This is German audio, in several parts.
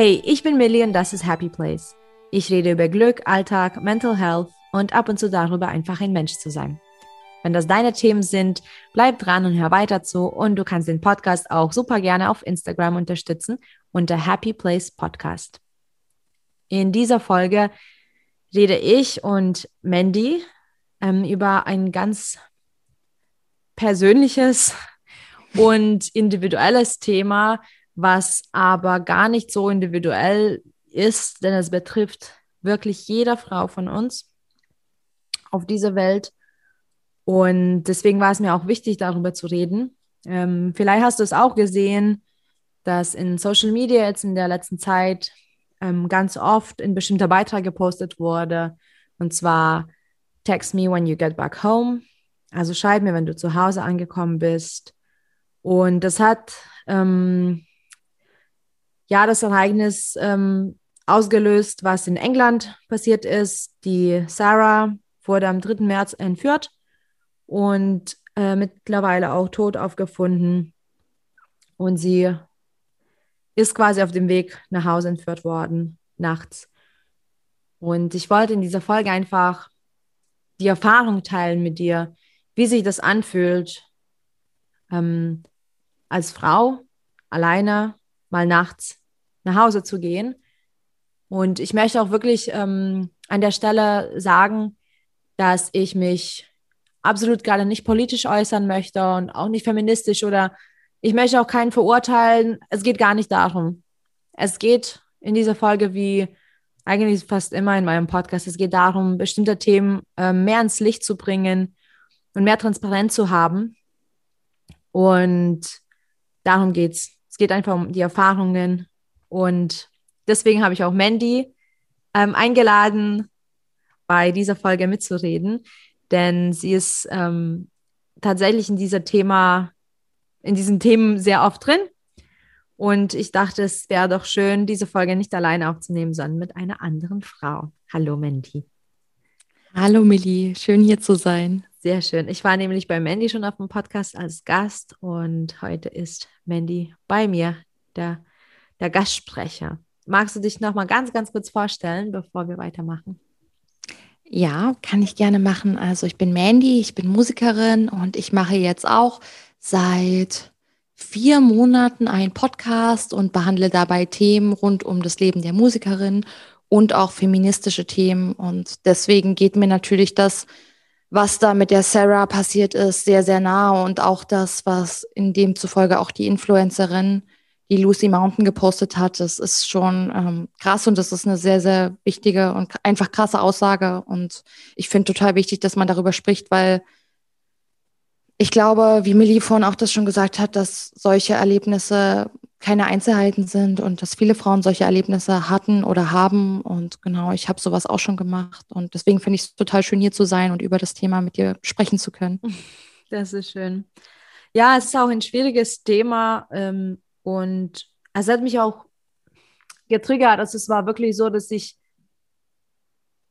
Hey, ich bin Millie und das ist Happy Place. Ich rede über Glück, Alltag, Mental Health und ab und zu darüber, einfach ein Mensch zu sein. Wenn das deine Themen sind, bleib dran und hör weiter zu und du kannst den Podcast auch super gerne auf Instagram unterstützen unter Happy Place Podcast. In dieser Folge rede ich und Mandy ähm, über ein ganz persönliches und individuelles Thema, was aber gar nicht so individuell ist, denn es betrifft wirklich jeder Frau von uns auf dieser Welt. Und deswegen war es mir auch wichtig, darüber zu reden. Ähm, vielleicht hast du es auch gesehen, dass in Social Media jetzt in der letzten Zeit ähm, ganz oft ein bestimmter Beitrag gepostet wurde. Und zwar, text me when you get back home. Also schreib mir, wenn du zu Hause angekommen bist. Und das hat ähm, ja das Ereignis ähm, ausgelöst, was in England passiert ist. Die Sarah wurde am 3. März entführt und äh, mittlerweile auch tot aufgefunden. Und sie ist quasi auf dem Weg nach Hause entführt worden, nachts. Und ich wollte in dieser Folge einfach die Erfahrung teilen mit dir, wie sich das anfühlt, ähm, als Frau alleine mal nachts nach Hause zu gehen. Und ich möchte auch wirklich ähm, an der Stelle sagen, dass ich mich absolut gerade nicht politisch äußern möchte und auch nicht feministisch oder ich möchte auch keinen verurteilen. Es geht gar nicht darum. Es geht in dieser Folge wie eigentlich fast immer in meinem Podcast, es geht darum, bestimmte Themen äh, mehr ins Licht zu bringen, und mehr Transparenz zu haben. Und darum geht Es geht einfach um die Erfahrungen. Und deswegen habe ich auch Mandy ähm, eingeladen, bei dieser Folge mitzureden, denn sie ist ähm, tatsächlich in dieser Thema, in diesen Themen sehr oft drin. Und ich dachte, es wäre doch schön, diese Folge nicht alleine aufzunehmen, sondern mit einer anderen Frau. Hallo, Mandy. Hallo, Millie. Schön hier zu sein. Sehr schön. Ich war nämlich bei Mandy schon auf dem Podcast als Gast und heute ist Mandy bei mir, der, der Gastsprecher. Magst du dich noch mal ganz, ganz kurz vorstellen, bevor wir weitermachen? Ja, kann ich gerne machen. Also ich bin Mandy, ich bin Musikerin und ich mache jetzt auch seit vier Monaten einen Podcast und behandle dabei Themen rund um das Leben der Musikerin und auch feministische Themen. Und deswegen geht mir natürlich das was da mit der Sarah passiert ist, sehr, sehr nah und auch das, was in dem zufolge auch die Influencerin, die Lucy Mountain gepostet hat, das ist schon ähm, krass. Und das ist eine sehr, sehr wichtige und einfach krasse Aussage. Und ich finde total wichtig, dass man darüber spricht, weil ich glaube, wie Millie vorhin auch das schon gesagt hat, dass solche Erlebnisse keine Einzelheiten sind und dass viele Frauen solche Erlebnisse hatten oder haben. Und genau, ich habe sowas auch schon gemacht. Und deswegen finde ich es total schön, hier zu sein und über das Thema mit dir sprechen zu können. Das ist schön. Ja, es ist auch ein schwieriges Thema ähm, und es hat mich auch getriggert. Also es war wirklich so, dass ich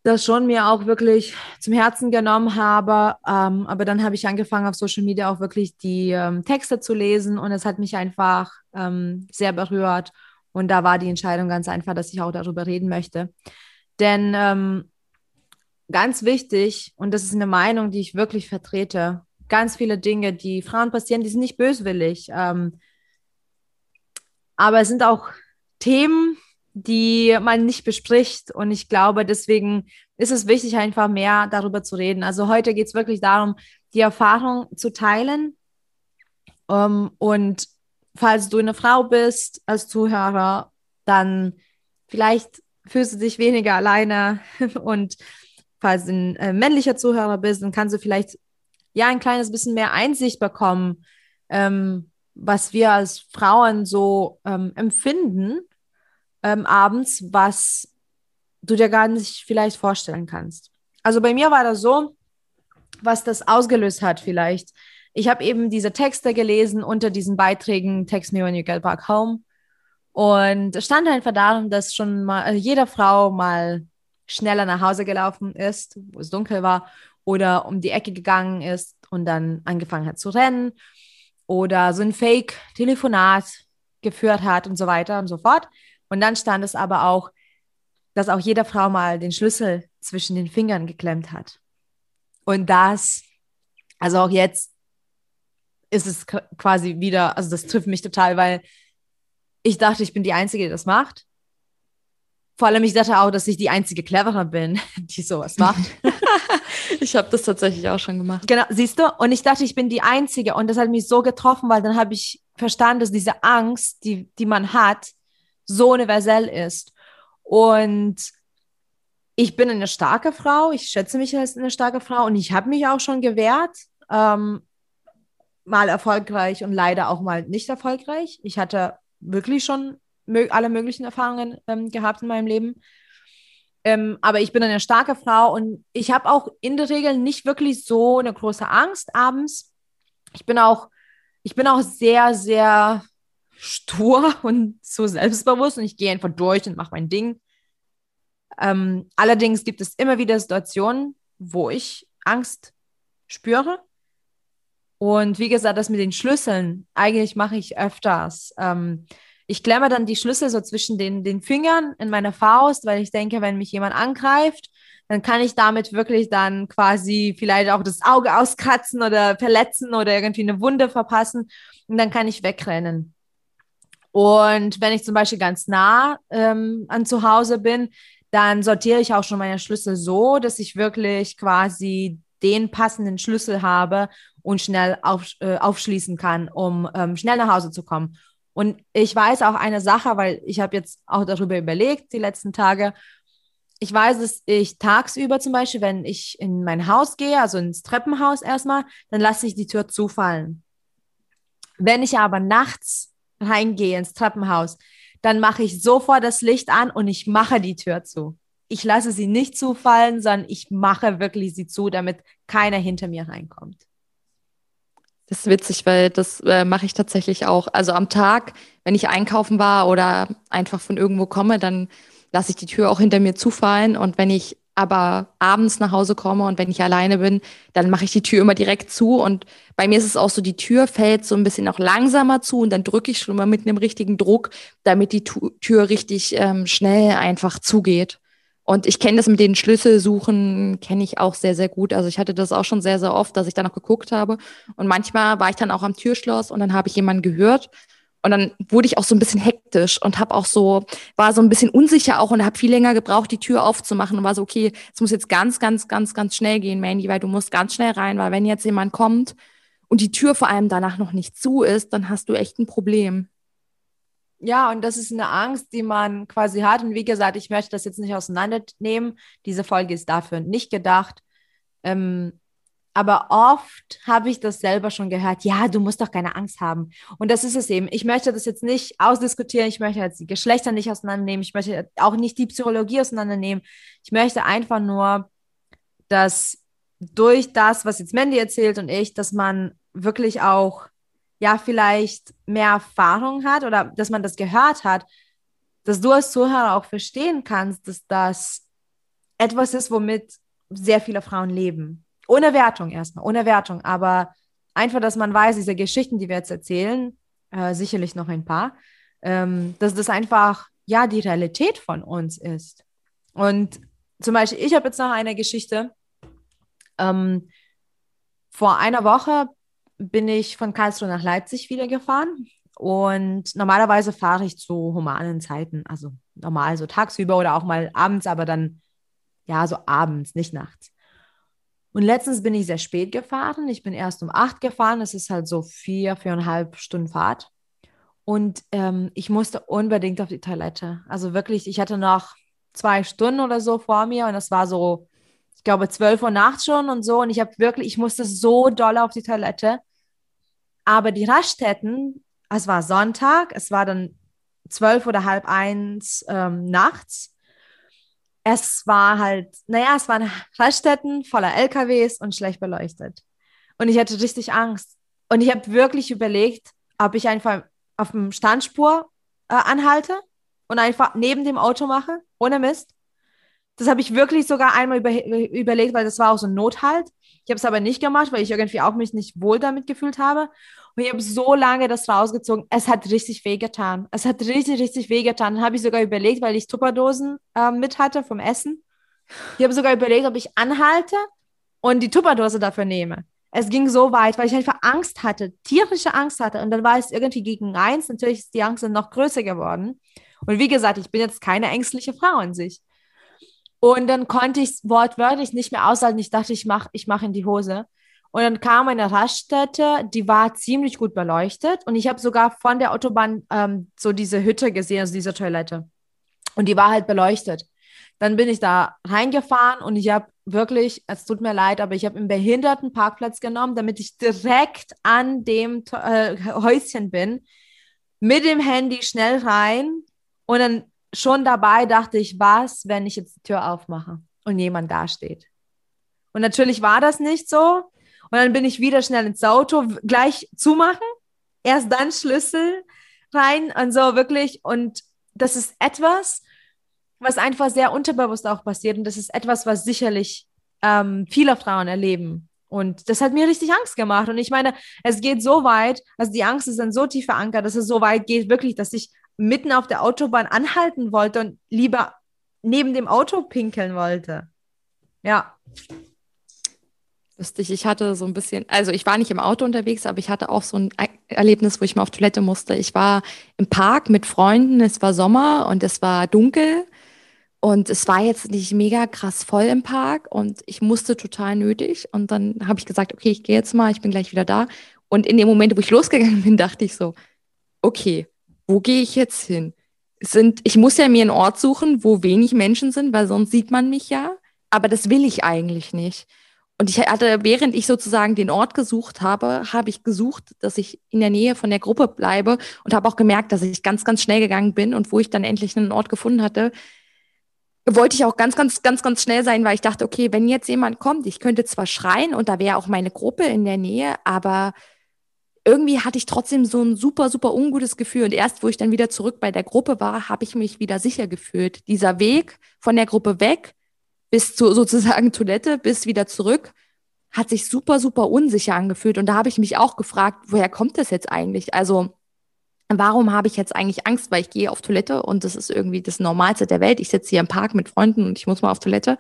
das schon mir auch wirklich zum Herzen genommen habe. Ähm, aber dann habe ich angefangen, auf Social Media auch wirklich die ähm, Texte zu lesen und es hat mich einfach ähm, sehr berührt. Und da war die Entscheidung ganz einfach, dass ich auch darüber reden möchte. Denn ähm, ganz wichtig, und das ist eine Meinung, die ich wirklich vertrete, ganz viele Dinge, die Frauen passieren, die sind nicht böswillig. Ähm, aber es sind auch Themen, die man nicht bespricht. Und ich glaube, deswegen ist es wichtig, einfach mehr darüber zu reden. Also heute geht es wirklich darum, die Erfahrung zu teilen. Um, ähm, und falls du eine Frau bist als Zuhörer, dann vielleicht fühlst du dich weniger alleine. Und falls du ein äh, männlicher Zuhörer bist, dann kannst du vielleicht ja ein kleines bisschen mehr Einsicht bekommen, ähm, was wir als Frauen so ähm, empfinden ähm, abends, was du dir gar nicht vielleicht vorstellen kannst. Also bei mir war das so, was das ausgelöst hat vielleicht. Ich habe eben diese Texte gelesen unter diesen Beiträgen Text me when you get back home. Und stand einfach darum, dass schon mal also jede Frau mal schneller nach Hause gelaufen ist, wo es dunkel war, oder um die Ecke gegangen ist und dann angefangen hat zu rennen oder so ein Fake-Telefonat geführt hat und so weiter und so fort. Und dann stand es aber auch, dass auch jede Frau mal den Schlüssel zwischen den Fingern geklemmt hat. Und das, also auch jetzt ist es quasi wieder, also das trifft mich total, weil ich dachte, ich bin die Einzige, die das macht. Vor allem, ich dachte auch, dass ich die einzige Clevere bin, die sowas macht. ich habe das tatsächlich auch schon gemacht. Genau, siehst du? Und ich dachte, ich bin die Einzige. Und das hat mich so getroffen, weil dann habe ich verstanden, dass diese Angst, die, die man hat, so universell ist. Und ich bin eine starke Frau. Ich schätze mich als eine starke Frau. Und ich habe mich auch schon gewehrt. Ähm, mal erfolgreich und leider auch mal nicht erfolgreich. Ich hatte wirklich schon alle möglichen Erfahrungen ähm, gehabt in meinem Leben. Ähm, aber ich bin eine starke Frau und ich habe auch in der Regel nicht wirklich so eine große Angst abends. Ich bin auch, ich bin auch sehr, sehr stur und so selbstbewusst und ich gehe einfach durch und mache mein Ding. Ähm, allerdings gibt es immer wieder Situationen, wo ich Angst spüre. Und wie gesagt, das mit den Schlüsseln, eigentlich mache ich öfters. Ähm, ich klemme dann die Schlüssel so zwischen den, den Fingern in meiner Faust, weil ich denke, wenn mich jemand angreift, dann kann ich damit wirklich dann quasi vielleicht auch das Auge auskratzen oder verletzen oder irgendwie eine Wunde verpassen und dann kann ich wegrennen. Und wenn ich zum Beispiel ganz nah ähm, an zu Hause bin, dann sortiere ich auch schon meine Schlüssel so, dass ich wirklich quasi den passenden Schlüssel habe und schnell auf, äh, aufschließen kann, um ähm, schnell nach Hause zu kommen. Und ich weiß auch eine Sache, weil ich habe jetzt auch darüber überlegt die letzten Tage. Ich weiß, dass ich tagsüber zum Beispiel, wenn ich in mein Haus gehe, also ins Treppenhaus erstmal, dann lasse ich die Tür zufallen. Wenn ich aber nachts reingehe ins Treppenhaus, dann mache ich sofort das Licht an und ich mache die Tür zu. Ich lasse sie nicht zufallen, sondern ich mache wirklich sie zu, damit keiner hinter mir reinkommt. Das ist witzig, weil das äh, mache ich tatsächlich auch. Also am Tag, wenn ich einkaufen war oder einfach von irgendwo komme, dann lasse ich die Tür auch hinter mir zufallen. Und wenn ich aber abends nach Hause komme und wenn ich alleine bin, dann mache ich die Tür immer direkt zu. Und bei mir ist es auch so, die Tür fällt so ein bisschen auch langsamer zu und dann drücke ich schon mal mit einem richtigen Druck, damit die Tür richtig ähm, schnell einfach zugeht. Und ich kenne das mit den Schlüsselsuchen, kenne ich auch sehr, sehr gut. Also ich hatte das auch schon sehr, sehr oft, dass ich da noch geguckt habe. Und manchmal war ich dann auch am Türschloss und dann habe ich jemanden gehört. Und dann wurde ich auch so ein bisschen hektisch und habe auch so, war so ein bisschen unsicher auch und habe viel länger gebraucht, die Tür aufzumachen und war so, okay, es muss jetzt ganz, ganz, ganz, ganz schnell gehen, Mandy, weil du musst ganz schnell rein, weil wenn jetzt jemand kommt und die Tür vor allem danach noch nicht zu ist, dann hast du echt ein Problem. Ja, und das ist eine Angst, die man quasi hat. Und wie gesagt, ich möchte das jetzt nicht auseinandernehmen. Diese Folge ist dafür nicht gedacht. Ähm, aber oft habe ich das selber schon gehört. Ja, du musst doch keine Angst haben. Und das ist es eben. Ich möchte das jetzt nicht ausdiskutieren. Ich möchte jetzt die Geschlechter nicht auseinandernehmen. Ich möchte auch nicht die Psychologie auseinandernehmen. Ich möchte einfach nur, dass durch das, was jetzt Mandy erzählt und ich, dass man wirklich auch ja vielleicht mehr Erfahrung hat oder dass man das gehört hat, dass du als Zuhörer auch verstehen kannst, dass das etwas ist, womit sehr viele Frauen leben. Ohne Wertung erstmal, ohne Wertung, aber einfach, dass man weiß, diese Geschichten, die wir jetzt erzählen, äh, sicherlich noch ein paar, ähm, dass das einfach ja die Realität von uns ist. Und zum Beispiel, ich habe jetzt noch eine Geschichte. Ähm, vor einer Woche bin ich von Karlsruhe nach Leipzig wieder gefahren. Und normalerweise fahre ich zu humanen Zeiten, also normal so tagsüber oder auch mal abends, aber dann ja so abends, nicht nachts. Und letztens bin ich sehr spät gefahren. Ich bin erst um acht gefahren. Es ist halt so vier, viereinhalb Stunden Fahrt. Und ähm, ich musste unbedingt auf die Toilette. Also wirklich, ich hatte noch zwei Stunden oder so vor mir und es war so, ich glaube, zwölf Uhr nachts schon und so. Und ich habe wirklich, ich musste so doll auf die Toilette. Aber die Raststätten, es war Sonntag, es war dann zwölf oder halb eins ähm, nachts. Es war halt, naja, es waren Raststätten voller LKWs und schlecht beleuchtet. Und ich hatte richtig Angst. Und ich habe wirklich überlegt, ob ich einfach auf dem Standspur äh, anhalte und einfach neben dem Auto mache, ohne Mist. Das habe ich wirklich sogar einmal über, überlegt, weil das war auch so ein Nothalt. Ich habe es aber nicht gemacht, weil ich irgendwie auch mich nicht wohl damit gefühlt habe. Und ich habe so lange das rausgezogen. Es hat richtig wehgetan. Es hat richtig, richtig wehgetan. Dann habe ich sogar überlegt, weil ich Tupperdosen äh, mit hatte vom Essen. Ich habe sogar überlegt, ob ich anhalte und die Tupperdose dafür nehme. Es ging so weit, weil ich einfach Angst hatte, tierische Angst hatte. Und dann war es irgendwie gegen eins. Natürlich ist die Angst dann noch größer geworden. Und wie gesagt, ich bin jetzt keine ängstliche Frau an sich. Und dann konnte ich es wortwörtlich nicht mehr aushalten. Ich dachte, ich mache ich mach in die Hose. Und dann kam eine Raststätte, die war ziemlich gut beleuchtet. Und ich habe sogar von der Autobahn ähm, so diese Hütte gesehen, also diese Toilette. Und die war halt beleuchtet. Dann bin ich da reingefahren und ich habe wirklich, es tut mir leid, aber ich habe einen Behindertenparkplatz genommen, damit ich direkt an dem äh, Häuschen bin, mit dem Handy schnell rein und dann schon dabei dachte ich, was, wenn ich jetzt die Tür aufmache und jemand da steht. Und natürlich war das nicht so. Und dann bin ich wieder schnell ins Auto, gleich zumachen, erst dann Schlüssel rein und so wirklich. Und das ist etwas, was einfach sehr unterbewusst auch passiert. Und das ist etwas, was sicherlich ähm, viele Frauen erleben. Und das hat mir richtig Angst gemacht. Und ich meine, es geht so weit, also die Angst ist dann so tief verankert, dass es so weit geht, wirklich, dass ich mitten auf der Autobahn anhalten wollte und lieber neben dem Auto pinkeln wollte. Ja. Lustig, ich hatte so ein bisschen, also ich war nicht im Auto unterwegs, aber ich hatte auch so ein Erlebnis, wo ich mal auf Toilette musste. Ich war im Park mit Freunden, es war Sommer und es war dunkel und es war jetzt nicht mega krass voll im Park und ich musste total nötig und dann habe ich gesagt, okay, ich gehe jetzt mal, ich bin gleich wieder da. Und in dem Moment, wo ich losgegangen bin, dachte ich so, okay, wo gehe ich jetzt hin? Sind, ich muss ja mir einen Ort suchen, wo wenig Menschen sind, weil sonst sieht man mich ja. Aber das will ich eigentlich nicht. Und ich hatte, während ich sozusagen den Ort gesucht habe, habe ich gesucht, dass ich in der Nähe von der Gruppe bleibe und habe auch gemerkt, dass ich ganz, ganz schnell gegangen bin und wo ich dann endlich einen Ort gefunden hatte, wollte ich auch ganz, ganz, ganz, ganz schnell sein, weil ich dachte, okay, wenn jetzt jemand kommt, ich könnte zwar schreien und da wäre auch meine Gruppe in der Nähe, aber irgendwie hatte ich trotzdem so ein super, super ungutes Gefühl. Und erst, wo ich dann wieder zurück bei der Gruppe war, habe ich mich wieder sicher gefühlt. Dieser Weg von der Gruppe weg bis zur sozusagen Toilette, bis wieder zurück, hat sich super, super unsicher angefühlt. Und da habe ich mich auch gefragt, woher kommt das jetzt eigentlich? Also, warum habe ich jetzt eigentlich Angst, weil ich gehe auf Toilette und das ist irgendwie das Normalste der Welt. Ich sitze hier im Park mit Freunden und ich muss mal auf Toilette.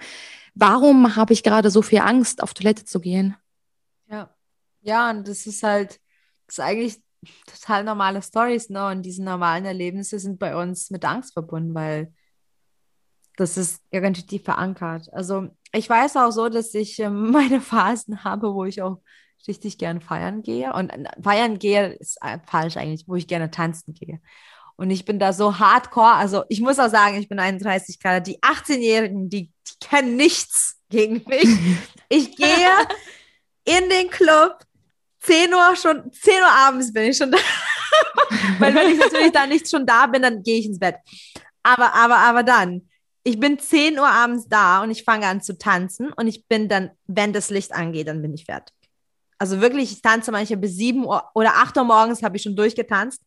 Warum habe ich gerade so viel Angst, auf Toilette zu gehen? Ja, ja, und das ist halt, ist eigentlich total normale Stories, ne? Und diese normalen Erlebnisse sind bei uns mit Angst verbunden, weil das ist irgendwie tief verankert. Also ich weiß auch so, dass ich äh, meine Phasen habe, wo ich auch richtig gerne feiern gehe. Und äh, feiern gehe ist äh, falsch eigentlich, wo ich gerne tanzen gehe. Und ich bin da so hardcore. Also ich muss auch sagen, ich bin 31 Grad. Die 18-Jährigen, die, die kennen nichts gegen mich. Ich gehe in den Club, 10 Uhr schon, 10 Uhr abends bin ich schon da. Weil wenn ich natürlich da nicht schon da bin, dann gehe ich ins Bett. Aber, aber, aber dann, ich bin 10 Uhr abends da und ich fange an zu tanzen und ich bin dann, wenn das Licht angeht, dann bin ich fertig. Also wirklich, ich tanze manchmal bis 7 Uhr oder 8 Uhr morgens habe ich schon durchgetanzt.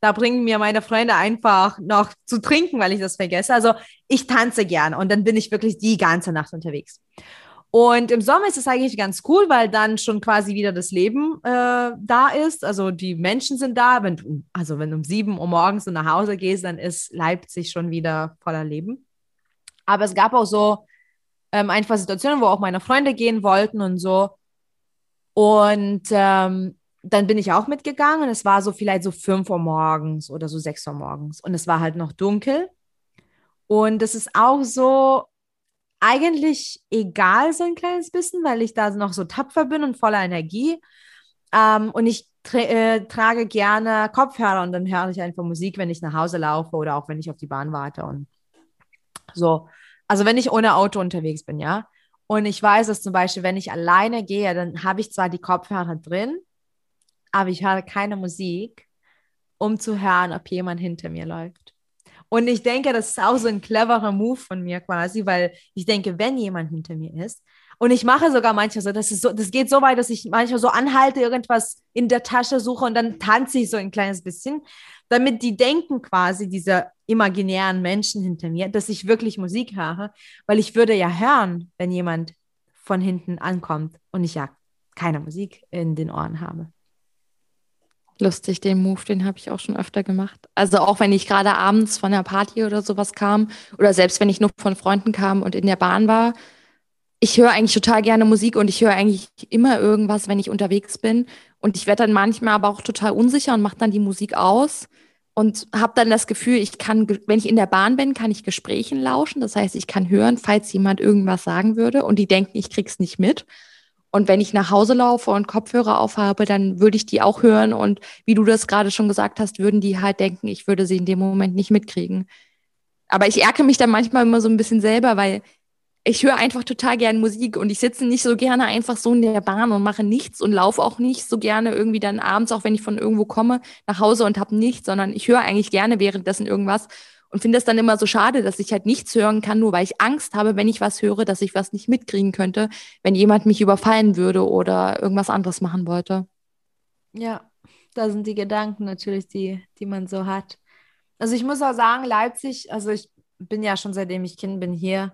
Da bringen mir meine Freunde einfach noch zu trinken, weil ich das vergesse. Also ich tanze gerne und dann bin ich wirklich die ganze Nacht unterwegs. Und im Sommer ist es eigentlich ganz cool, weil dann schon quasi wieder das Leben äh, da ist. Also die Menschen sind da. Wenn du, also wenn du um sieben Uhr morgens nach Hause gehst, dann ist Leipzig schon wieder voller Leben. Aber es gab auch so ähm, einfach Situationen, wo auch meine Freunde gehen wollten und so. Und ähm, dann bin ich auch mitgegangen. Es war so vielleicht so fünf Uhr morgens oder so sechs Uhr morgens. Und es war halt noch dunkel. Und es ist auch so, eigentlich egal so ein kleines bisschen, weil ich da noch so tapfer bin und voller Energie. Ähm, und ich tra äh, trage gerne Kopfhörer und dann höre ich einfach Musik, wenn ich nach Hause laufe oder auch wenn ich auf die Bahn warte und so. Also wenn ich ohne Auto unterwegs bin, ja. Und ich weiß, dass zum Beispiel, wenn ich alleine gehe, dann habe ich zwar die Kopfhörer drin, aber ich höre keine Musik, um zu hören, ob jemand hinter mir läuft. Und ich denke, das ist auch so ein cleverer Move von mir quasi, weil ich denke, wenn jemand hinter mir ist, Und ich mache sogar manchmal so, das ist so, das geht so weit, dass ich manchmal so anhalte, irgendwas in der Tasche suche und dann tanze ich so ein kleines bisschen, damit die denken quasi, diese imaginären Menschen hinter mir, dass ich wirklich Musik höre, weil ich würde ja hören, wenn jemand von hinten ankommt und ich ja keine Musik in den Ohren habe. Lustig, den Move, den habe ich auch schon öfter gemacht. Also auch wenn ich gerade abends von der Party oder sowas kam oder selbst wenn ich nur von Freunden kam und in der Bahn war. Ich höre eigentlich total gerne Musik und ich höre eigentlich immer irgendwas, wenn ich unterwegs bin. Und ich werde dann manchmal aber auch total unsicher und mache dann die Musik aus und habe dann das Gefühl, ich kann, wenn ich in der Bahn bin, kann ich Gesprächen lauschen. Das heißt, ich kann hören, falls jemand irgendwas sagen würde und die denken, ich krieg's nicht mit. Und wenn ich nach Hause laufe und Kopfhörer aufhabe, dann würde ich die auch hören. Und wie du das gerade schon gesagt hast, würden die halt denken, ich würde sie in dem Moment nicht mitkriegen. Aber ich ärgere mich dann manchmal immer so ein bisschen selber, weil ich höre einfach total gern Musik und ich sitze nicht so gerne einfach so in der Bahn und mache nichts und laufe auch nicht so gerne irgendwie dann abends, auch wenn ich von irgendwo komme, nach Hause und habe nichts, sondern ich höre eigentlich gerne währenddessen irgendwas und finde es dann immer so schade, dass ich halt nichts hören kann, nur weil ich Angst habe, wenn ich was höre, dass ich was nicht mitkriegen könnte, wenn jemand mich überfallen würde oder irgendwas anderes machen wollte. Ja, da sind die Gedanken natürlich, die, die man so hat. Also ich muss auch sagen, Leipzig, also ich bin ja schon seitdem ich Kind bin hier.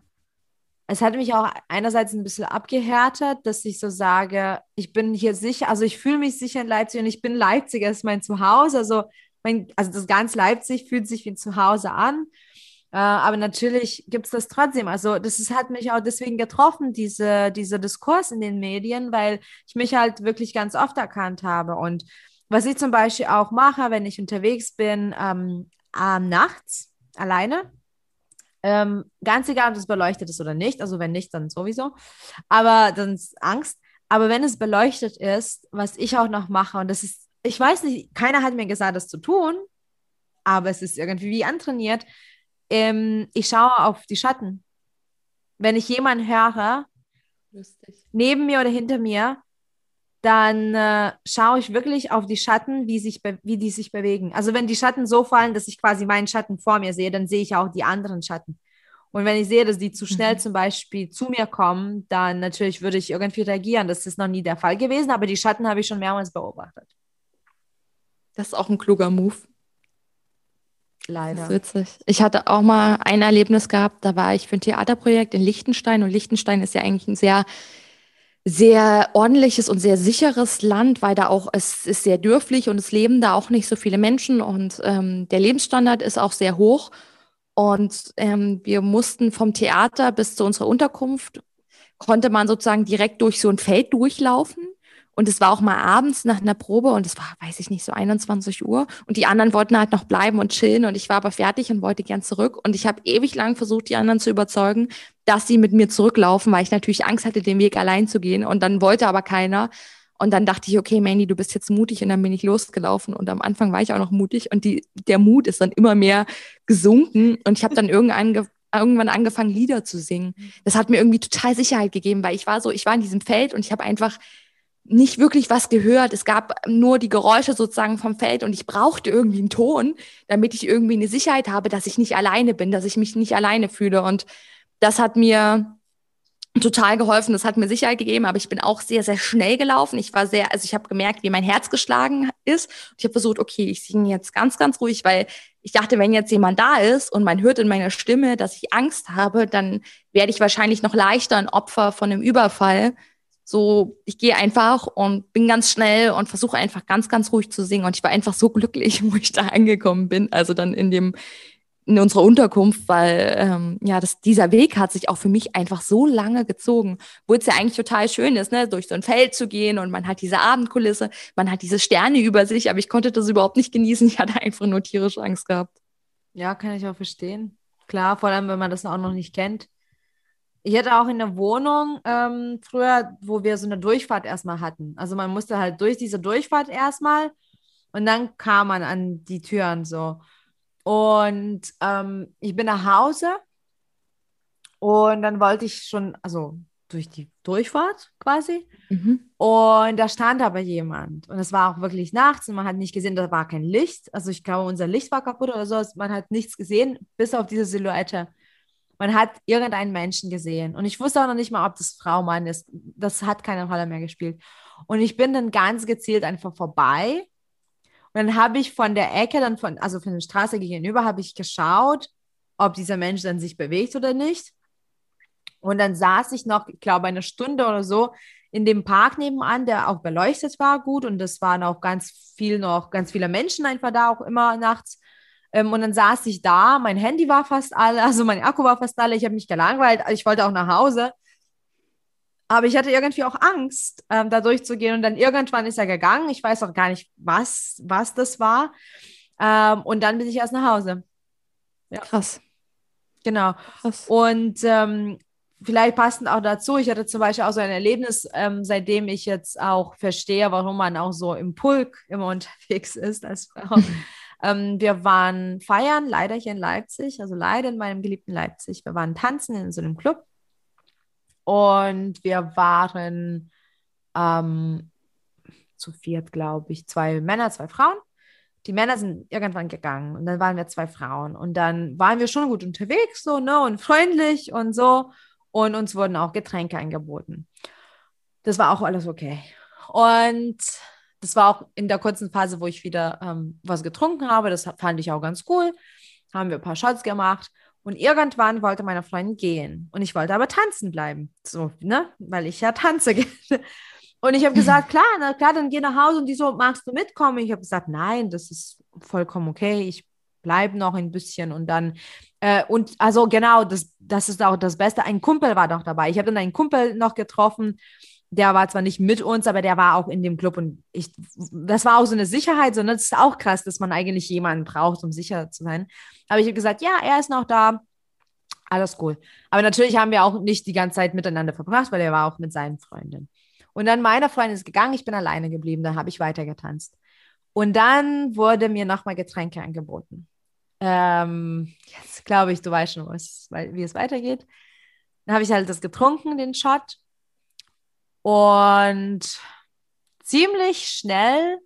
Es hat mich auch einerseits ein bisschen abgehärtet, dass ich so sage, ich bin hier sicher, also ich fühle mich sicher in Leipzig und ich bin Leipziger, ist mein Zuhause. Also mein, also das ganz Leipzig fühlt sich wie zu Hause an. Äh, aber natürlich gibt es das trotzdem. Also das ist, hat mich auch deswegen getroffen, diese, dieser Diskurs in den Medien, weil ich mich halt wirklich ganz oft erkannt habe. Und was ich zum Beispiel auch mache, wenn ich unterwegs bin, ähm, äh, nachts alleine, ähm, ganz egal, ob es beleuchtet ist oder nicht, also wenn nicht, dann sowieso, aber dann ist Angst. Aber wenn es beleuchtet ist, was ich auch noch mache, und das ist ich weiß nicht, keiner hat mir gesagt, das zu tun, aber es ist irgendwie wie antrainiert. Ähm, ich schaue auf die Schatten. Wenn ich jemanden höre, Lustig. neben mir oder hinter mir, dann äh, schaue ich wirklich auf die Schatten, wie, sich wie die sich bewegen. Also wenn die Schatten so fallen, dass ich quasi meinen Schatten vor mir sehe, dann sehe ich auch die anderen Schatten. Und wenn ich sehe, dass die zu schnell mhm. zum Beispiel zu mir kommen, dann natürlich würde ich irgendwie reagieren. Das ist noch nie der Fall gewesen, aber die Schatten habe ich schon mehrmals beobachtet. Das ist auch ein kluger Move. Leider. Das ist witzig. Ich hatte auch mal ein Erlebnis gehabt, da war ich für ein Theaterprojekt in Liechtenstein und Liechtenstein ist ja eigentlich ein sehr sehr ordentliches und sehr sicheres Land, weil da auch es ist sehr dürflich und es leben da auch nicht so viele Menschen und ähm, der Lebensstandard ist auch sehr hoch. Und ähm, wir mussten vom Theater bis zu unserer Unterkunft konnte man sozusagen direkt durch so ein Feld durchlaufen. Und es war auch mal abends nach einer Probe und es war, weiß ich nicht, so 21 Uhr. Und die anderen wollten halt noch bleiben und chillen und ich war aber fertig und wollte gern zurück. Und ich habe ewig lang versucht, die anderen zu überzeugen, dass sie mit mir zurücklaufen, weil ich natürlich Angst hatte, den Weg allein zu gehen. Und dann wollte aber keiner. Und dann dachte ich, okay, Mandy, du bist jetzt mutig. Und dann bin ich losgelaufen. Und am Anfang war ich auch noch mutig. Und die, der Mut ist dann immer mehr gesunken. Und ich habe dann irgendwann, irgendwann angefangen, Lieder zu singen. Das hat mir irgendwie total Sicherheit gegeben, weil ich war so, ich war in diesem Feld und ich habe einfach nicht wirklich was gehört. Es gab nur die Geräusche sozusagen vom Feld und ich brauchte irgendwie einen Ton, damit ich irgendwie eine Sicherheit habe, dass ich nicht alleine bin, dass ich mich nicht alleine fühle. Und das hat mir total geholfen. Das hat mir Sicherheit gegeben, aber ich bin auch sehr, sehr schnell gelaufen. Ich war sehr, also ich habe gemerkt, wie mein Herz geschlagen ist. Ich habe versucht, okay, ich singe jetzt ganz, ganz ruhig, weil ich dachte, wenn jetzt jemand da ist und man hört in meiner Stimme, dass ich Angst habe, dann werde ich wahrscheinlich noch leichter ein Opfer von einem Überfall so, ich gehe einfach und bin ganz schnell und versuche einfach ganz, ganz ruhig zu singen. Und ich war einfach so glücklich, wo ich da angekommen bin. Also dann in dem, in unserer Unterkunft, weil ähm, ja, das, dieser Weg hat sich auch für mich einfach so lange gezogen, wo es ja eigentlich total schön ist, ne, durch so ein Feld zu gehen und man hat diese Abendkulisse, man hat diese Sterne über sich, aber ich konnte das überhaupt nicht genießen. Ich hatte einfach nur tierisch Angst gehabt. Ja, kann ich auch verstehen. Klar, vor allem, wenn man das auch noch nicht kennt. Ich hatte auch in der Wohnung ähm, früher, wo wir so eine Durchfahrt erstmal hatten. Also man musste halt durch diese Durchfahrt erstmal und dann kam man an die Türen so. Und ähm, ich bin nach Hause und dann wollte ich schon, also durch die Durchfahrt quasi. Mhm. Und da stand aber jemand. Und es war auch wirklich nachts und man hat nicht gesehen, da war kein Licht. Also ich glaube, unser Licht war kaputt oder so. Man hat nichts gesehen, bis auf diese Silhouette. Man hat irgendeinen Menschen gesehen. Und ich wusste auch noch nicht mal, ob das Frau, Mann ist. Das hat keine Rolle mehr gespielt. Und ich bin dann ganz gezielt einfach vorbei. Und dann habe ich von der Ecke, dann von, also von der Straße gegenüber, habe ich geschaut, ob dieser Mensch dann sich bewegt oder nicht. Und dann saß ich noch, ich glaube, eine Stunde oder so in dem Park nebenan, der auch beleuchtet war gut und es waren auch ganz viel noch, ganz viele Menschen einfach da, auch immer nachts. Ähm, und dann saß ich da, mein Handy war fast alle, also mein Akku war fast alle, ich habe mich gelangweilt, ich wollte auch nach Hause. Aber ich hatte irgendwie auch Angst, ähm, da durchzugehen. Und dann irgendwann ist er gegangen. Ich weiß auch gar nicht, was, was das war. Ähm, und dann bin ich erst nach Hause. Ja. Krass. Genau. Krass. Und ähm, vielleicht passend auch dazu, ich hatte zum Beispiel auch so ein Erlebnis, ähm, seitdem ich jetzt auch verstehe, warum man auch so im Pulk immer unterwegs ist als Frau. Ähm, wir waren feiern, leider hier in Leipzig, also leider in meinem geliebten Leipzig. Wir waren tanzen in so einem Club und wir waren ähm, zu viert, glaube ich, zwei Männer, zwei Frauen. Die Männer sind irgendwann gegangen und dann waren wir zwei Frauen und dann waren wir schon gut unterwegs, so, ne, und freundlich und so und uns wurden auch Getränke angeboten. Das war auch alles okay. Und das war auch in der kurzen Phase, wo ich wieder ähm, was getrunken habe. Das fand ich auch ganz cool. Haben wir ein paar Shots gemacht. Und irgendwann wollte meine Freundin gehen. Und ich wollte aber tanzen bleiben. So, ne? Weil ich ja tanze Und ich habe gesagt, klar, na klar, dann geh nach Hause. Und die so, magst du mitkommen? Ich habe gesagt, nein, das ist vollkommen okay. Ich bleibe noch ein bisschen. Und dann äh, und also genau, das, das ist auch das Beste. Ein Kumpel war doch dabei. Ich habe dann einen Kumpel noch getroffen, der war zwar nicht mit uns, aber der war auch in dem Club und ich, das war auch so eine Sicherheit, so, ne? das ist auch krass, dass man eigentlich jemanden braucht, um sicher zu sein. Aber ich habe gesagt, ja, er ist noch da, alles cool. Aber natürlich haben wir auch nicht die ganze Zeit miteinander verbracht, weil er war auch mit seinen Freundinnen. Und dann meine Freundin ist gegangen, ich bin alleine geblieben, da habe ich weiter getanzt. Und dann wurde mir nochmal Getränke angeboten. Ähm, jetzt glaube ich, du weißt schon, wie es weitergeht. Dann habe ich halt das getrunken, den Shot. Und ziemlich schnell,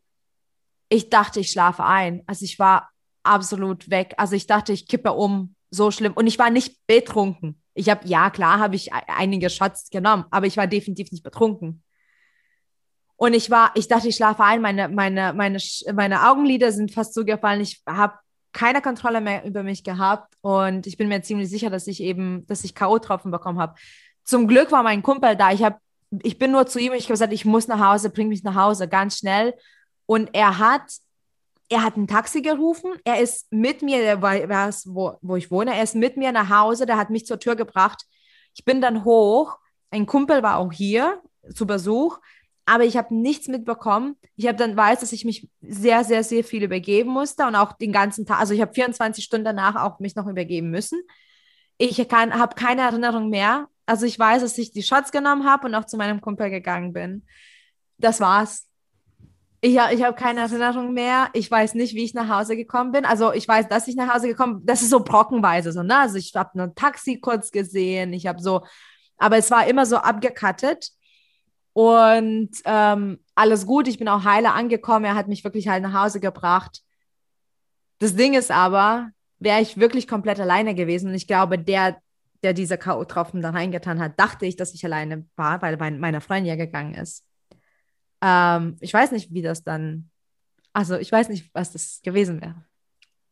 ich dachte, ich schlafe ein. Also ich war absolut weg. Also ich dachte, ich kippe um. So schlimm. Und ich war nicht betrunken. Ich habe, ja, klar, habe ich einige Shots genommen, aber ich war definitiv nicht betrunken. Und ich war, ich dachte, ich schlafe ein. Meine, meine, meine, meine Augenlider sind fast zugefallen. Ich habe keine Kontrolle mehr über mich gehabt und ich bin mir ziemlich sicher, dass ich eben, dass ich K.O.-Tropfen bekommen habe. Zum Glück war mein Kumpel da. Ich habe, ich bin nur zu ihm, ich habe gesagt, ich muss nach Hause, bring mich nach Hause, ganz schnell. Und er hat, er hat ein Taxi gerufen. Er ist mit mir, der war, wo, wo ich wohne, er ist mit mir nach Hause, der hat mich zur Tür gebracht. Ich bin dann hoch. Ein Kumpel war auch hier zu Besuch aber ich habe nichts mitbekommen. Ich habe dann weiß, dass ich mich sehr, sehr, sehr viel übergeben musste und auch den ganzen Tag, also ich habe 24 Stunden danach auch mich noch übergeben müssen. Ich habe keine Erinnerung mehr. Also ich weiß, dass ich die Shots genommen habe und auch zu meinem Kumpel gegangen bin. Das war's. Ich, ich habe keine Erinnerung mehr. Ich weiß nicht, wie ich nach Hause gekommen bin. Also ich weiß, dass ich nach Hause gekommen bin. Das ist so brockenweise so, ne? Also ich habe ein Taxi kurz gesehen. Ich habe so, aber es war immer so abgekattet. Und ähm, alles gut, ich bin auch heile angekommen. Er hat mich wirklich halt nach Hause gebracht. Das Ding ist aber, wäre ich wirklich komplett alleine gewesen. Und ich glaube, der, der diese K.O.-Tropfen da reingetan hat, dachte ich, dass ich alleine war, weil meine Freundin ja gegangen ist. Ähm, ich weiß nicht, wie das dann, also ich weiß nicht, was das gewesen wäre.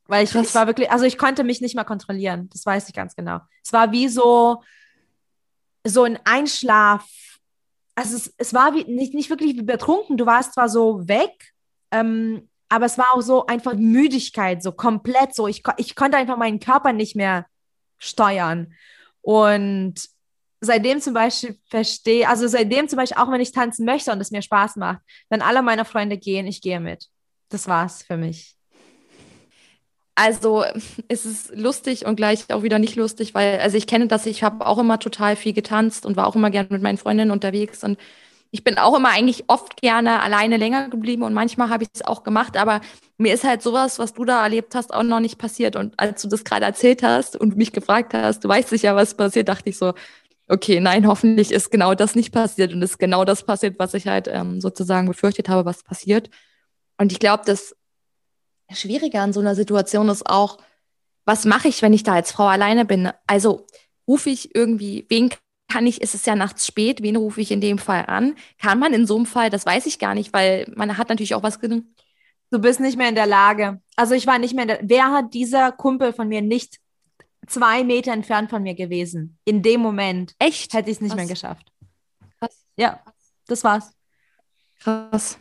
Weil ich, ich war wirklich, also ich konnte mich nicht mehr kontrollieren. Das weiß ich ganz genau. Es war wie so, so ein Einschlaf also es, es war wie, nicht, nicht wirklich wie betrunken. Du warst zwar so weg, ähm, aber es war auch so einfach Müdigkeit, so komplett so. Ich, ich konnte einfach meinen Körper nicht mehr steuern. Und seitdem zum Beispiel verstehe, also seitdem zum Beispiel auch wenn ich tanzen möchte und es mir Spaß macht, wenn alle meine Freunde gehen, ich gehe mit. Das war's für mich. Also es ist lustig und gleich auch wieder nicht lustig, weil, also ich kenne das, ich habe auch immer total viel getanzt und war auch immer gerne mit meinen Freundinnen unterwegs und ich bin auch immer eigentlich oft gerne alleine länger geblieben und manchmal habe ich es auch gemacht, aber mir ist halt sowas, was du da erlebt hast, auch noch nicht passiert. Und als du das gerade erzählt hast und mich gefragt hast, du weißt sicher, was passiert, dachte ich so, okay, nein, hoffentlich ist genau das nicht passiert und ist genau das passiert, was ich halt ähm, sozusagen befürchtet habe, was passiert. Und ich glaube, dass Schwieriger an so einer Situation ist auch, was mache ich, wenn ich da als Frau alleine bin? Also rufe ich irgendwie, wen kann ich, ist es ja nachts spät, wen rufe ich in dem Fall an? Kann man in so einem Fall, das weiß ich gar nicht, weil man hat natürlich auch was drin. Du bist nicht mehr in der Lage. Also ich war nicht mehr in der, wer hat dieser Kumpel von mir nicht zwei Meter entfernt von mir gewesen? In dem Moment. Echt? Hätte ich es nicht Krass. mehr geschafft. Krass. Ja, das war's. Krass.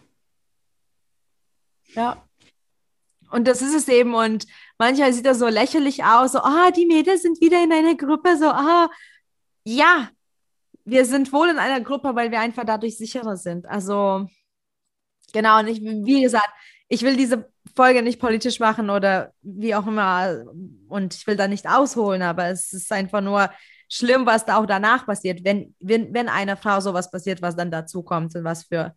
Ja. Und das ist es eben. Und manchmal sieht das so lächerlich aus, so, ah, die Mädels sind wieder in einer Gruppe, so, ah, ja, wir sind wohl in einer Gruppe, weil wir einfach dadurch sicherer sind. Also, genau, und ich, wie gesagt, ich will diese Folge nicht politisch machen oder wie auch immer und ich will da nicht ausholen, aber es ist einfach nur schlimm, was da auch danach passiert, wenn, wenn, wenn einer Frau sowas passiert, was dann dazu kommt und was für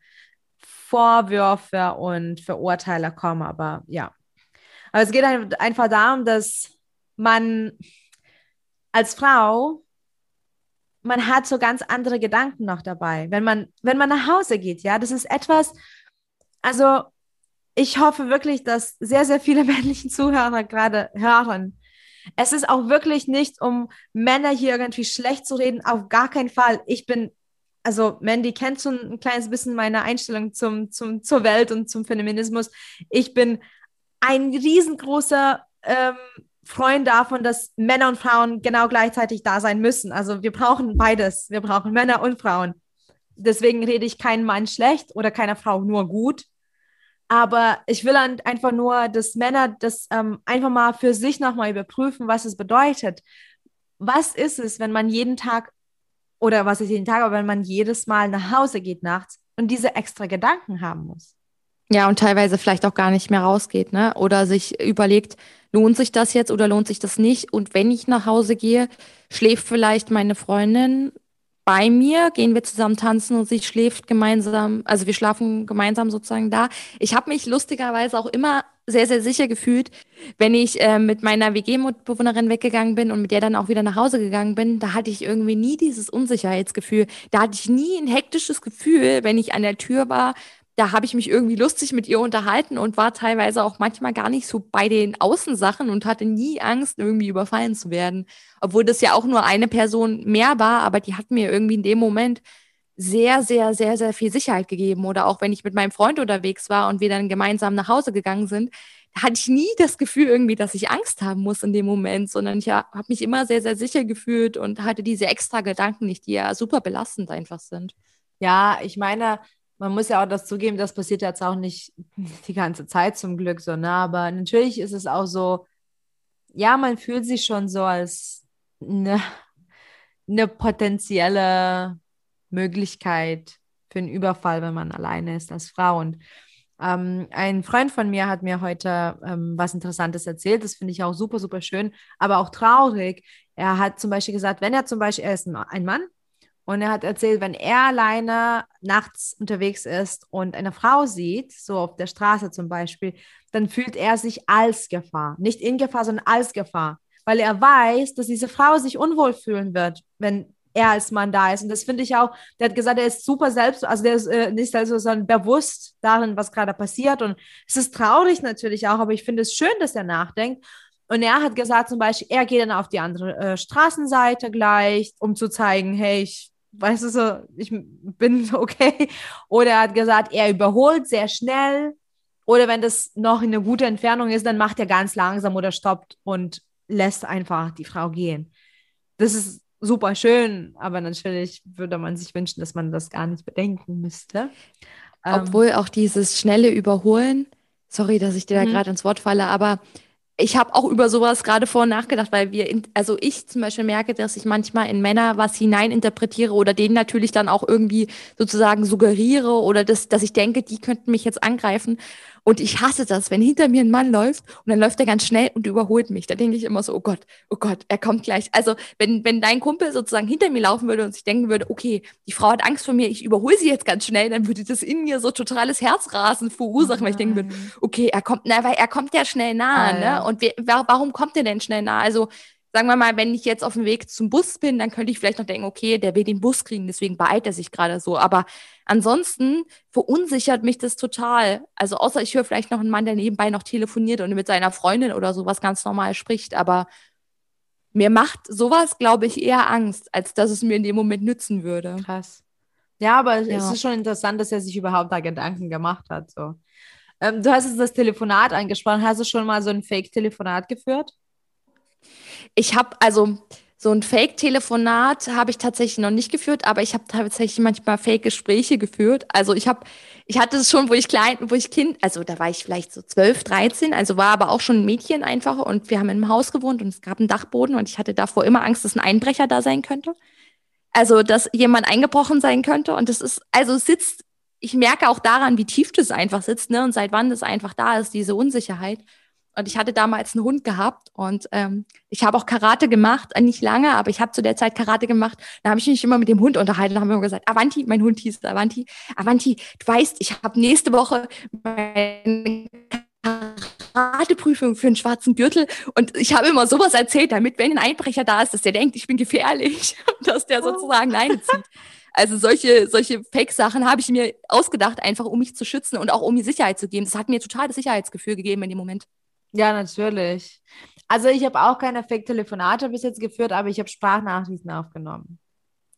Vorwürfe und Verurteile kommen. Aber ja, aber es geht einfach darum, dass man als Frau, man hat so ganz andere Gedanken noch dabei. Wenn man, wenn man nach Hause geht, ja, das ist etwas, also ich hoffe wirklich, dass sehr, sehr viele männlichen Zuhörer gerade hören. Es ist auch wirklich nicht, um Männer hier irgendwie schlecht zu reden, auf gar keinen Fall. Ich bin, also Mandy kennt schon ein kleines bisschen meine Einstellung zum, zum, zur Welt und zum Feminismus. Ich bin ein riesengroßer ähm, Freund davon, dass Männer und Frauen genau gleichzeitig da sein müssen. Also wir brauchen beides. Wir brauchen Männer und Frauen. Deswegen rede ich keinen Mann schlecht oder keiner Frau nur gut. Aber ich will einfach nur, dass Männer das ähm, einfach mal für sich nochmal überprüfen, was es bedeutet. Was ist es, wenn man jeden Tag, oder was ist jeden Tag, aber wenn man jedes Mal nach Hause geht nachts und diese extra Gedanken haben muss? Ja, und teilweise vielleicht auch gar nicht mehr rausgeht, ne? Oder sich überlegt, lohnt sich das jetzt oder lohnt sich das nicht? Und wenn ich nach Hause gehe, schläft vielleicht meine Freundin bei mir, gehen wir zusammen tanzen und sie schläft gemeinsam, also wir schlafen gemeinsam sozusagen da. Ich habe mich lustigerweise auch immer sehr, sehr sicher gefühlt, wenn ich äh, mit meiner WG-Mitbewohnerin weggegangen bin und mit der dann auch wieder nach Hause gegangen bin, da hatte ich irgendwie nie dieses Unsicherheitsgefühl. Da hatte ich nie ein hektisches Gefühl, wenn ich an der Tür war, da habe ich mich irgendwie lustig mit ihr unterhalten und war teilweise auch manchmal gar nicht so bei den Außensachen und hatte nie Angst, irgendwie überfallen zu werden. Obwohl das ja auch nur eine Person mehr war, aber die hat mir irgendwie in dem Moment sehr, sehr, sehr, sehr viel Sicherheit gegeben. Oder auch wenn ich mit meinem Freund unterwegs war und wir dann gemeinsam nach Hause gegangen sind, hatte ich nie das Gefühl irgendwie, dass ich Angst haben muss in dem Moment, sondern ich habe mich immer sehr, sehr sicher gefühlt und hatte diese extra Gedanken nicht, die ja super belastend einfach sind. Ja, ich meine, man muss ja auch das zugeben, das passiert jetzt auch nicht die ganze Zeit zum Glück so, ne? Aber natürlich ist es auch so, ja, man fühlt sich schon so als eine, eine potenzielle Möglichkeit für einen Überfall, wenn man alleine ist als Frau. Und ähm, ein Freund von mir hat mir heute ähm, was Interessantes erzählt. Das finde ich auch super, super schön, aber auch traurig. Er hat zum Beispiel gesagt, wenn er zum Beispiel, er ist ein Mann, und er hat erzählt, wenn er alleine nachts unterwegs ist und eine Frau sieht, so auf der Straße zum Beispiel, dann fühlt er sich als Gefahr. Nicht in Gefahr, sondern als Gefahr. Weil er weiß, dass diese Frau sich unwohl fühlen wird, wenn er als Mann da ist. Und das finde ich auch, der hat gesagt, er ist super selbst, also der ist äh, nicht selbst, sondern bewusst darin, was gerade passiert. Und es ist traurig natürlich auch, aber ich finde es schön, dass er nachdenkt. Und er hat gesagt zum Beispiel, er geht dann auf die andere äh, Straßenseite gleich, um zu zeigen, hey, ich weißt du so, ich bin okay. Oder er hat gesagt, er überholt sehr schnell. Oder wenn das noch in einer guten Entfernung ist, dann macht er ganz langsam oder stoppt und lässt einfach die Frau gehen. Das ist super schön, aber natürlich würde man sich wünschen, dass man das gar nicht bedenken müsste. Obwohl ähm, auch dieses schnelle Überholen, sorry, dass ich dir da mhm. gerade ins Wort falle, aber ich habe auch über sowas gerade vorhin nachgedacht, weil wir, in, also ich zum Beispiel merke, dass ich manchmal in Männer was hineininterpretiere oder denen natürlich dann auch irgendwie sozusagen suggeriere oder das, dass ich denke, die könnten mich jetzt angreifen. Und ich hasse das, wenn hinter mir ein Mann läuft und dann läuft er ganz schnell und überholt mich. Da denke ich immer so, oh Gott, oh Gott, er kommt gleich. Also wenn, wenn dein Kumpel sozusagen hinter mir laufen würde und sich denken würde, okay, die Frau hat Angst vor mir, ich überhole sie jetzt ganz schnell, dann würde das in mir so totales Herzrasen verursachen, weil ich denken würde, okay, er kommt, na, weil er kommt ja schnell nah, ah, ne? Ja. Und wir, warum kommt er denn schnell nah? Also sagen wir mal, wenn ich jetzt auf dem Weg zum Bus bin, dann könnte ich vielleicht noch denken, okay, der will den Bus kriegen, deswegen beeilt er sich gerade so. Aber ansonsten verunsichert mich das total. Also außer ich höre vielleicht noch einen Mann, der nebenbei noch telefoniert und mit seiner Freundin oder sowas ganz normal spricht. Aber mir macht sowas, glaube ich, eher Angst, als dass es mir in dem Moment nützen würde. Krass. Ja, aber ja. es ist schon interessant, dass er sich überhaupt da Gedanken gemacht hat. So. Ähm, du hast jetzt das Telefonat angesprochen. Hast du schon mal so ein Fake-Telefonat geführt? Ich habe, also so ein Fake-Telefonat habe ich tatsächlich noch nicht geführt, aber ich habe tatsächlich manchmal Fake-Gespräche geführt. Also ich habe, ich hatte es schon, wo ich klein, wo ich Kind, also da war ich vielleicht so 12, 13, also war aber auch schon ein Mädchen einfach und wir haben in einem Haus gewohnt und es gab einen Dachboden und ich hatte davor immer Angst, dass ein Einbrecher da sein könnte. Also, dass jemand eingebrochen sein könnte und das ist, also sitzt, ich merke auch daran, wie tief das einfach sitzt, ne, und seit wann das einfach da ist, diese Unsicherheit. Und ich hatte damals einen Hund gehabt und ähm, ich habe auch Karate gemacht, äh, nicht lange, aber ich habe zu der Zeit Karate gemacht. Da habe ich mich immer mit dem Hund unterhalten und haben immer gesagt, Avanti, mein Hund hieß Avanti, Avanti, du weißt, ich habe nächste Woche meine Karateprüfung für einen schwarzen Gürtel und ich habe immer sowas erzählt, damit, wenn ein Einbrecher da ist, dass der denkt, ich bin gefährlich dass der sozusagen Leine zieht. Also solche, solche Fake-Sachen habe ich mir ausgedacht, einfach um mich zu schützen und auch um mir Sicherheit zu geben. Das hat mir total das Sicherheitsgefühl gegeben in dem Moment. Ja, natürlich. Also ich habe auch keine Fake-Telefonate bis jetzt geführt, aber ich habe Sprachnachrichten aufgenommen.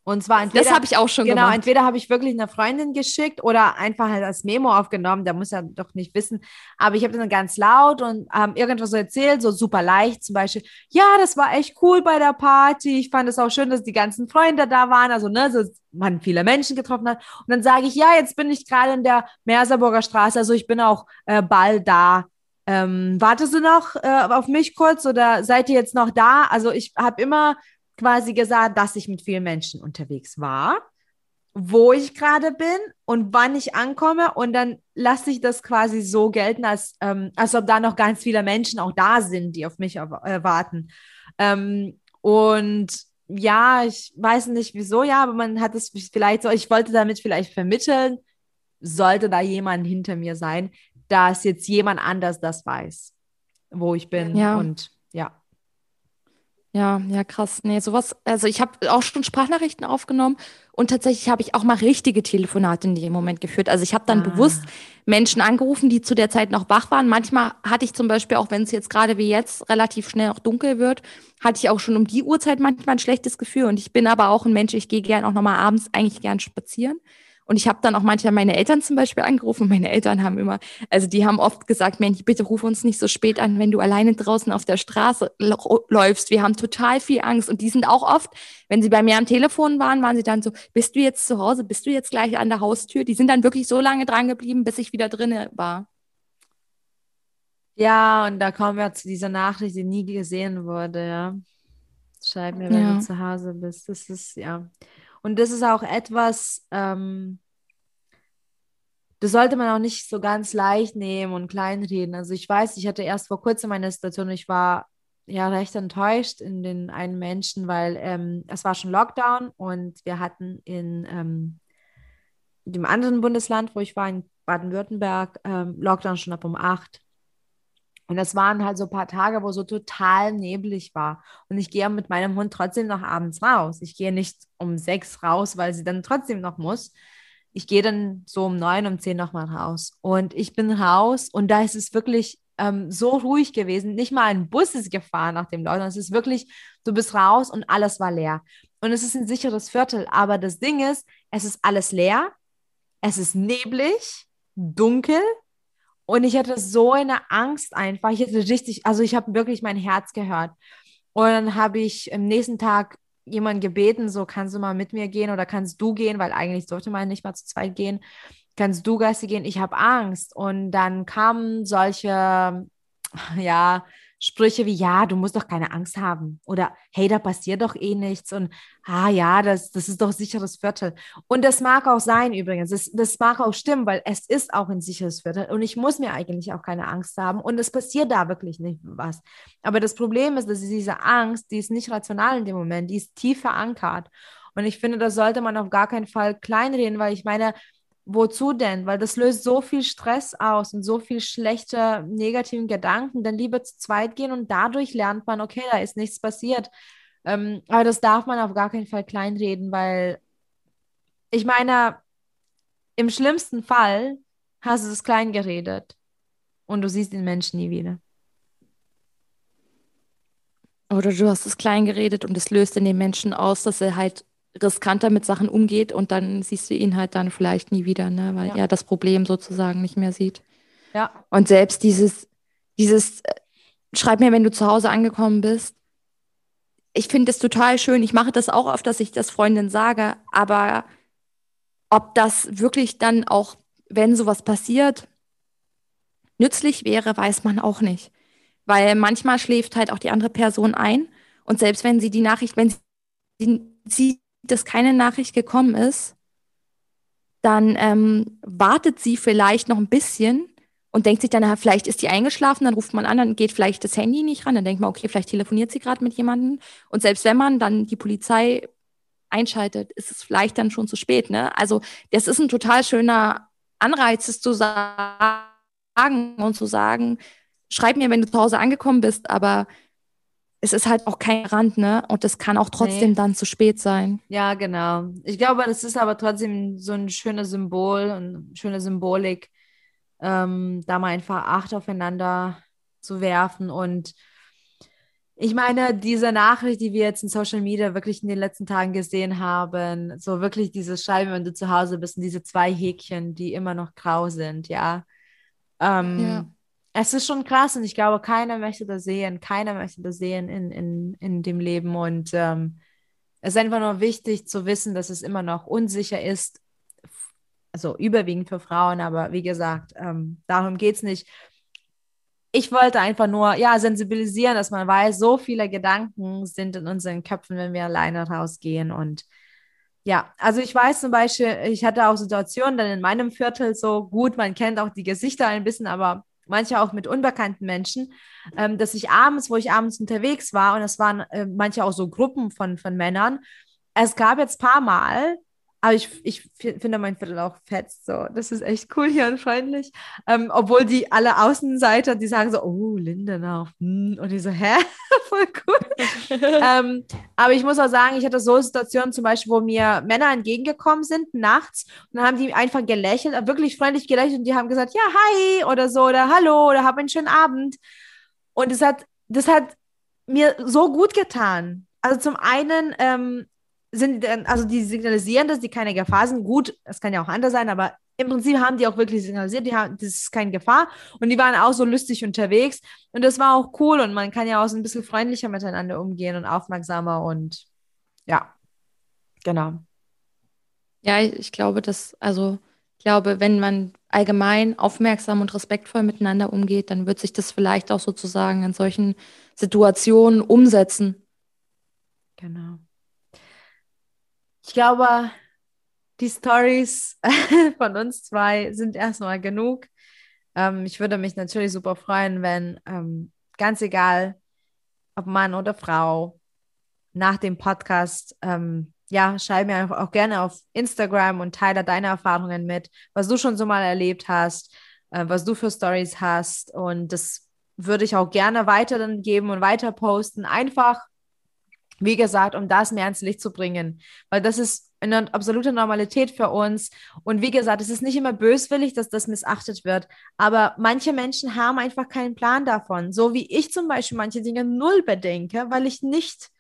Und zwar entweder, das habe ich auch schon genau, gemacht. entweder habe ich wirklich einer Freundin geschickt oder einfach halt als Memo aufgenommen. Der muss ja doch nicht wissen. Aber ich habe dann ganz laut und ähm, irgendwas so erzählt, so super leicht. Zum Beispiel, ja, das war echt cool bei der Party. Ich fand es auch schön, dass die ganzen Freunde da waren. Also, ne, so man viele Menschen getroffen hat. Und dann sage ich, ja, jetzt bin ich gerade in der Merseburger Straße. Also ich bin auch äh, bald da. Ähm, wartest du noch äh, auf mich kurz oder seid ihr jetzt noch da? Also ich habe immer quasi gesagt, dass ich mit vielen Menschen unterwegs war, wo ich gerade bin und wann ich ankomme und dann lasse ich das quasi so gelten, als, ähm, als ob da noch ganz viele Menschen auch da sind, die auf mich äh, warten. Ähm, und ja, ich weiß nicht wieso, ja, aber man hat es vielleicht so, ich wollte damit vielleicht vermitteln, sollte da jemand hinter mir sein, dass jetzt jemand anders das weiß, wo ich bin. Ja. Und ja. Ja, ja, krass. Nee, sowas, also ich habe auch schon Sprachnachrichten aufgenommen und tatsächlich habe ich auch mal richtige Telefonate in dem Moment geführt. Also ich habe dann ah. bewusst Menschen angerufen, die zu der Zeit noch wach waren. Manchmal hatte ich zum Beispiel, auch wenn es jetzt gerade wie jetzt relativ schnell auch dunkel wird, hatte ich auch schon um die Uhrzeit manchmal ein schlechtes Gefühl. Und ich bin aber auch ein Mensch, ich gehe gern auch nochmal abends eigentlich gern spazieren. Und ich habe dann auch manchmal meine Eltern zum Beispiel angerufen. Meine Eltern haben immer, also die haben oft gesagt, Mensch, bitte ruf uns nicht so spät an, wenn du alleine draußen auf der Straße läufst. Wir haben total viel Angst. Und die sind auch oft, wenn sie bei mir am Telefon waren, waren sie dann so, bist du jetzt zu Hause? Bist du jetzt gleich an der Haustür? Die sind dann wirklich so lange dran geblieben, bis ich wieder drinne war. Ja, und da kommen wir zu dieser Nachricht, die nie gesehen wurde, ja. Schreib mir, wenn ja. du zu Hause bist. Das ist, ja. Und das ist auch etwas, ähm, das sollte man auch nicht so ganz leicht nehmen und kleinreden. Also ich weiß, ich hatte erst vor kurzem eine Situation, ich war ja recht enttäuscht in den einen Menschen, weil ähm, es war schon Lockdown und wir hatten in ähm, dem anderen Bundesland, wo ich war, in Baden-Württemberg, ähm, Lockdown schon ab um acht. Und es waren halt so ein paar Tage, wo so total neblig war. Und ich gehe mit meinem Hund trotzdem noch abends raus. Ich gehe nicht um sechs raus, weil sie dann trotzdem noch muss. Ich gehe dann so um neun, um zehn nochmal raus. Und ich bin raus und da ist es wirklich ähm, so ruhig gewesen. Nicht mal ein Bus ist gefahren nach dem Lockdown. Es ist wirklich, du bist raus und alles war leer. Und es ist ein sicheres Viertel. Aber das Ding ist, es ist alles leer. Es ist neblig, dunkel und ich hatte so eine Angst einfach. Ich hatte richtig, also ich habe wirklich mein Herz gehört. Und dann habe ich am nächsten Tag jemanden gebeten, so kannst du mal mit mir gehen oder kannst du gehen, weil eigentlich sollte man nicht mal zu zweit gehen. Kannst du Geister gehen? Ich habe Angst. Und dann kamen solche, ja, Sprüche wie, ja, du musst doch keine Angst haben oder hey, da passiert doch eh nichts und ah ja, das, das ist doch sicheres Viertel. Und das mag auch sein übrigens, das, das mag auch stimmen, weil es ist auch ein sicheres Viertel und ich muss mir eigentlich auch keine Angst haben und es passiert da wirklich nicht was. Aber das Problem ist, dass diese Angst, die ist nicht rational in dem Moment, die ist tief verankert. Und ich finde, das sollte man auf gar keinen Fall kleinreden, weil ich meine, Wozu denn? Weil das löst so viel Stress aus und so viel schlechte, negativen Gedanken. Dann lieber zu zweit gehen und dadurch lernt man, okay, da ist nichts passiert. Ähm, aber das darf man auf gar keinen Fall kleinreden, weil ich meine, im schlimmsten Fall hast du es klein geredet und du siehst den Menschen nie wieder. Oder du hast es klein geredet und es löst in den Menschen aus, dass er halt riskanter mit Sachen umgeht und dann siehst du ihn halt dann vielleicht nie wieder, ne? weil ja. er das Problem sozusagen nicht mehr sieht. Ja. Und selbst dieses, dieses, äh, schreib mir, wenn du zu Hause angekommen bist. Ich finde es total schön. Ich mache das auch oft, dass ich das Freundin sage, aber ob das wirklich dann auch, wenn sowas passiert, nützlich wäre, weiß man auch nicht. Weil manchmal schläft halt auch die andere Person ein. Und selbst wenn sie die Nachricht, wenn sie sieht, dass keine Nachricht gekommen ist, dann ähm, wartet sie vielleicht noch ein bisschen und denkt sich dann, vielleicht ist die eingeschlafen, dann ruft man an, dann geht vielleicht das Handy nicht ran, dann denkt man, okay, vielleicht telefoniert sie gerade mit jemandem. Und selbst wenn man dann die Polizei einschaltet, ist es vielleicht dann schon zu spät. Ne? Also das ist ein total schöner Anreiz, es zu sagen und zu sagen, schreib mir, wenn du zu Hause angekommen bist, aber es ist halt auch kein Rand, ne? Und es kann auch trotzdem nee. dann zu spät sein. Ja, genau. Ich glaube, das ist aber trotzdem so ein schönes Symbol und schöne Symbolik, ähm, da mal einfach Acht aufeinander zu werfen. Und ich meine, diese Nachricht, die wir jetzt in Social Media wirklich in den letzten Tagen gesehen haben, so wirklich dieses Schreiben, wenn du zu Hause bist, und diese zwei Häkchen, die immer noch grau sind, ja. Ähm, ja. Es ist schon krass und ich glaube, keiner möchte das sehen, keiner möchte das sehen in, in, in dem Leben. Und ähm, es ist einfach nur wichtig zu wissen, dass es immer noch unsicher ist, also überwiegend für Frauen, aber wie gesagt, ähm, darum geht es nicht. Ich wollte einfach nur, ja, sensibilisieren, dass man weiß, so viele Gedanken sind in unseren Köpfen, wenn wir alleine rausgehen. Und ja, also ich weiß zum Beispiel, ich hatte auch Situationen dann in meinem Viertel so gut, man kennt auch die Gesichter ein bisschen, aber manche auch mit unbekannten Menschen, ähm, dass ich abends, wo ich abends unterwegs war, und es waren äh, manche auch so Gruppen von, von Männern, es gab jetzt paar Mal, aber ich, ich finde mein Viertel auch fett. So, das ist echt cool hier und freundlich. Ähm, obwohl die alle Außenseiter, die sagen so, oh, Lindenau. Hm. Und ich so, hä? Voll cool. ähm, aber ich muss auch sagen, ich hatte so Situationen zum Beispiel, wo mir Männer entgegengekommen sind nachts und dann haben die einfach gelächelt, wirklich freundlich gelächelt und die haben gesagt, ja, hi oder so oder hallo oder hab einen schönen Abend. Und das hat, das hat mir so gut getan. Also zum einen ähm, sind also die signalisieren, dass die keine Gefahr sind. Gut, es kann ja auch anders sein, aber im Prinzip haben die auch wirklich signalisiert, die haben, das ist keine Gefahr. Und die waren auch so lustig unterwegs. Und das war auch cool. Und man kann ja auch so ein bisschen freundlicher miteinander umgehen und aufmerksamer und ja, genau. Ja, ich glaube, dass, also ich glaube, wenn man allgemein aufmerksam und respektvoll miteinander umgeht, dann wird sich das vielleicht auch sozusagen in solchen Situationen umsetzen. Genau. Ich glaube, die Stories von uns zwei sind erstmal genug. Ähm, ich würde mich natürlich super freuen, wenn ähm, ganz egal, ob Mann oder Frau, nach dem Podcast, ähm, ja, schreib mir auch gerne auf Instagram und teile deine Erfahrungen mit, was du schon so mal erlebt hast, äh, was du für Stories hast. Und das würde ich auch gerne weiter dann geben und weiter posten. Einfach wie gesagt, um das mehr ins Licht zu bringen. Weil das ist eine absolute Normalität für uns. Und wie gesagt, es ist nicht immer böswillig, dass das missachtet wird. Aber manche Menschen haben einfach keinen Plan davon. So wie ich zum Beispiel manche Dinge null bedenke, weil ich nicht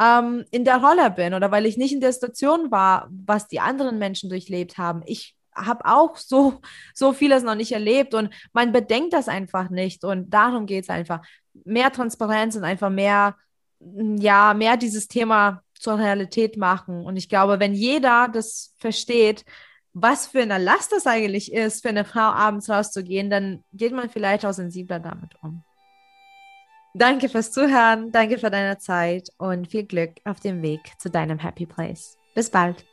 ähm, in der Rolle bin oder weil ich nicht in der Situation war, was die anderen Menschen durchlebt haben. Ich habe auch so, so vieles noch nicht erlebt und man bedenkt das einfach nicht. Und darum geht es einfach. Mehr Transparenz und einfach mehr ja, mehr dieses Thema zur Realität machen. Und ich glaube, wenn jeder das versteht, was für eine Last das eigentlich ist, für eine Frau abends rauszugehen, dann geht man vielleicht auch sensibler damit um. Danke fürs Zuhören, danke für deine Zeit und viel Glück auf dem Weg zu deinem Happy Place. Bis bald.